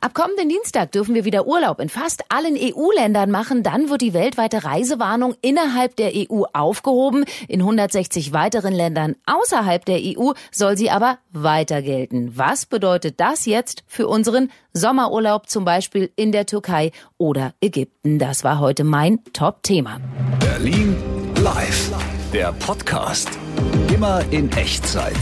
Ab kommenden Dienstag dürfen wir wieder Urlaub in fast allen EU-Ländern machen. Dann wird die weltweite Reisewarnung innerhalb der EU aufgehoben. In 160 weiteren Ländern außerhalb der EU soll sie aber weiter gelten. Was bedeutet das jetzt für unseren Sommerurlaub zum Beispiel in der Türkei oder Ägypten? Das war heute mein Top-Thema. Berlin Live, der Podcast. Immer in Echtzeit.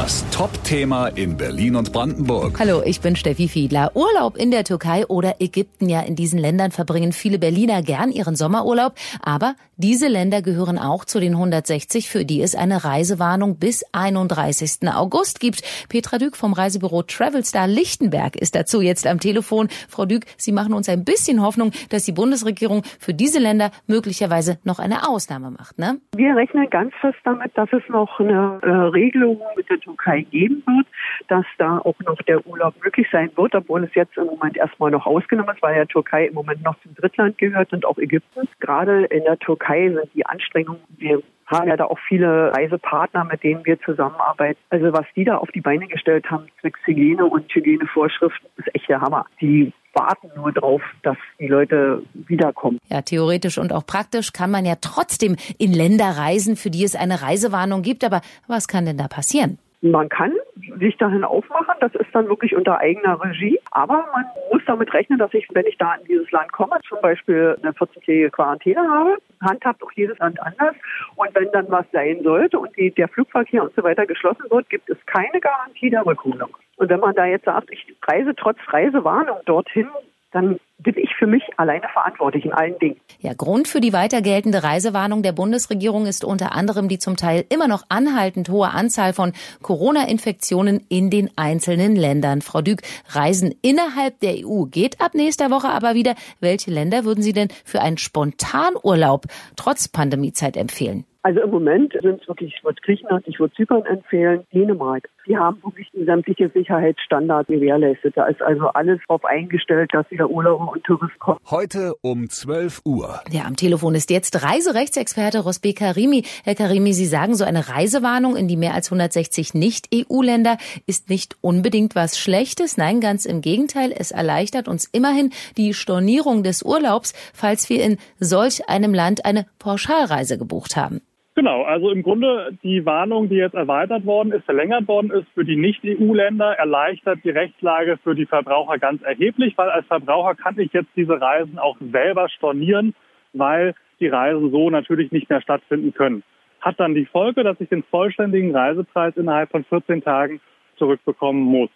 Das Top-Thema in Berlin und Brandenburg. Hallo, ich bin Steffi Fiedler. Urlaub in der Türkei oder Ägypten. Ja, in diesen Ländern verbringen viele Berliner gern ihren Sommerurlaub. Aber diese Länder gehören auch zu den 160, für die es eine Reisewarnung bis 31. August gibt. Petra Dück vom Reisebüro Travelstar Lichtenberg ist dazu jetzt am Telefon. Frau Dück, Sie machen uns ein bisschen Hoffnung, dass die Bundesregierung für diese Länder möglicherweise noch eine Ausnahme macht, ne? Wir rechnen ganz fest damit, dass es noch eine äh, Regelung mit der Türkei geben wird, dass da auch noch der Urlaub möglich sein wird, obwohl es jetzt im Moment erstmal noch ausgenommen ist, weil ja Türkei im Moment noch zum Drittland gehört und auch Ägypten. Gerade in der Türkei sind die Anstrengungen, wir haben ja da auch viele Reisepartner, mit denen wir zusammenarbeiten. Also was die da auf die Beine gestellt haben, zwecks Hygiene und Hygienevorschriften, ist echt der Hammer. Die warten nur drauf, dass die Leute wiederkommen. Ja, theoretisch und auch praktisch kann man ja trotzdem in Länder reisen, für die es eine Reisewarnung gibt. Aber was kann denn da passieren? Man kann sich dahin aufmachen, das ist dann wirklich unter eigener Regie, aber man muss damit rechnen, dass ich, wenn ich da in dieses Land komme, zum Beispiel eine 14-tägige Quarantäne habe, handhabt auch jedes Land anders und wenn dann was sein sollte und die, der Flugverkehr und so weiter geschlossen wird, gibt es keine Garantie der Rückholung. Und wenn man da jetzt sagt, ich reise trotz Reisewarnung dorthin, dann bin ich für mich alleine verantwortlich in allen Dingen. Ja, Grund für die weiter geltende Reisewarnung der Bundesregierung ist unter anderem die zum Teil immer noch anhaltend hohe Anzahl von Corona-Infektionen in den einzelnen Ländern. Frau Dück, Reisen innerhalb der EU geht ab nächster Woche aber wieder. Welche Länder würden Sie denn für einen Spontanurlaub trotz Pandemiezeit empfehlen? Also im Moment sind es wirklich, ich würde Griechenland, ich würde Zypern empfehlen, Dänemark. Die haben wirklich sämtliche Sicherheitsstandards gewährleistet. Da ist also alles darauf eingestellt, dass wieder Urlauber und Touristen kommen. Heute um 12 Uhr. Ja, am Telefon ist jetzt Reiserechtsexperte Rosbe Karimi. Herr Karimi, Sie sagen, so eine Reisewarnung in die mehr als 160 Nicht-EU-Länder ist nicht unbedingt was Schlechtes. Nein, ganz im Gegenteil. Es erleichtert uns immerhin die Stornierung des Urlaubs, falls wir in solch einem Land eine Pauschalreise gebucht haben. Genau, also im Grunde die Warnung, die jetzt erweitert worden ist, verlängert worden ist für die Nicht-EU-Länder, erleichtert die Rechtslage für die Verbraucher ganz erheblich, weil als Verbraucher kann ich jetzt diese Reisen auch selber stornieren, weil die Reisen so natürlich nicht mehr stattfinden können. Hat dann die Folge, dass ich den vollständigen Reisepreis innerhalb von 14 Tagen zurückbekommen muss.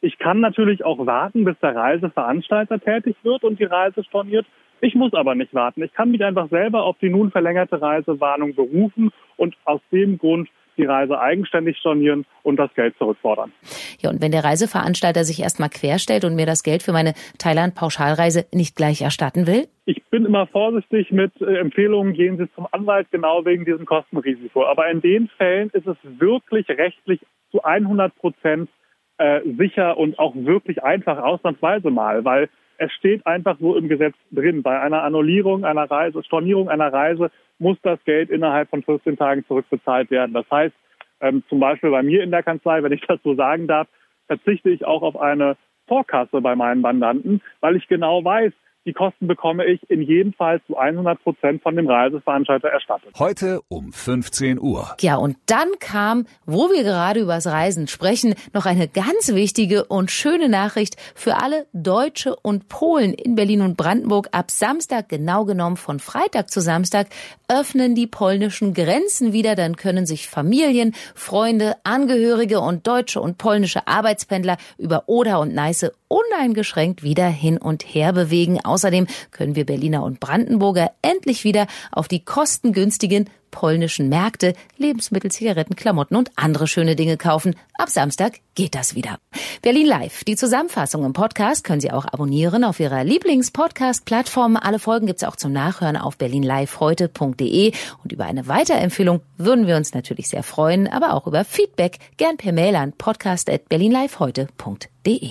Ich kann natürlich auch warten, bis der Reiseveranstalter tätig wird und die Reise storniert. Ich muss aber nicht warten. Ich kann mich einfach selber auf die nun verlängerte Reisewarnung berufen und aus dem Grund die Reise eigenständig stornieren und das Geld zurückfordern. Ja, und wenn der Reiseveranstalter sich erstmal querstellt und mir das Geld für meine Thailand-Pauschalreise nicht gleich erstatten will? Ich bin immer vorsichtig mit äh, Empfehlungen, gehen Sie zum Anwalt genau wegen diesem Kostenrisiko. Aber in den Fällen ist es wirklich rechtlich zu 100 Prozent äh, sicher und auch wirklich einfach ausnahmsweise mal, weil es steht einfach so im Gesetz drin. Bei einer Annullierung einer Reise, Stornierung einer Reise muss das Geld innerhalb von 14 Tagen zurückbezahlt werden. Das heißt, ähm, zum Beispiel bei mir in der Kanzlei, wenn ich das so sagen darf, verzichte ich auch auf eine Vorkasse bei meinen Mandanten, weil ich genau weiß, die Kosten bekomme ich in jedem Fall zu 100 Prozent von dem Reiseveranstalter erstattet. Heute um 15 Uhr. Ja, und dann kam, wo wir gerade übers Reisen sprechen, noch eine ganz wichtige und schöne Nachricht für alle Deutsche und Polen in Berlin und Brandenburg. Ab Samstag, genau genommen von Freitag zu Samstag, öffnen die polnischen Grenzen wieder. Dann können sich Familien, Freunde, Angehörige und deutsche und polnische Arbeitspendler über Oder und Neiße uneingeschränkt wieder hin und her bewegen. Außerdem können wir Berliner und Brandenburger endlich wieder auf die kostengünstigen polnischen Märkte Lebensmittel, Zigaretten, Klamotten und andere schöne Dinge kaufen. Ab Samstag geht das wieder. Berlin Live. Die Zusammenfassung im Podcast können Sie auch abonnieren auf Ihrer Lieblings-Podcast-Plattform. Alle Folgen gibt's auch zum Nachhören auf berlinliveheute.de. Und über eine Weiterempfehlung würden wir uns natürlich sehr freuen, aber auch über Feedback gern per Mail an podcast.berlinliveheute.de.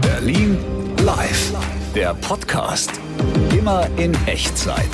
Berlin Live. Der Podcast. Immer in Echtzeit.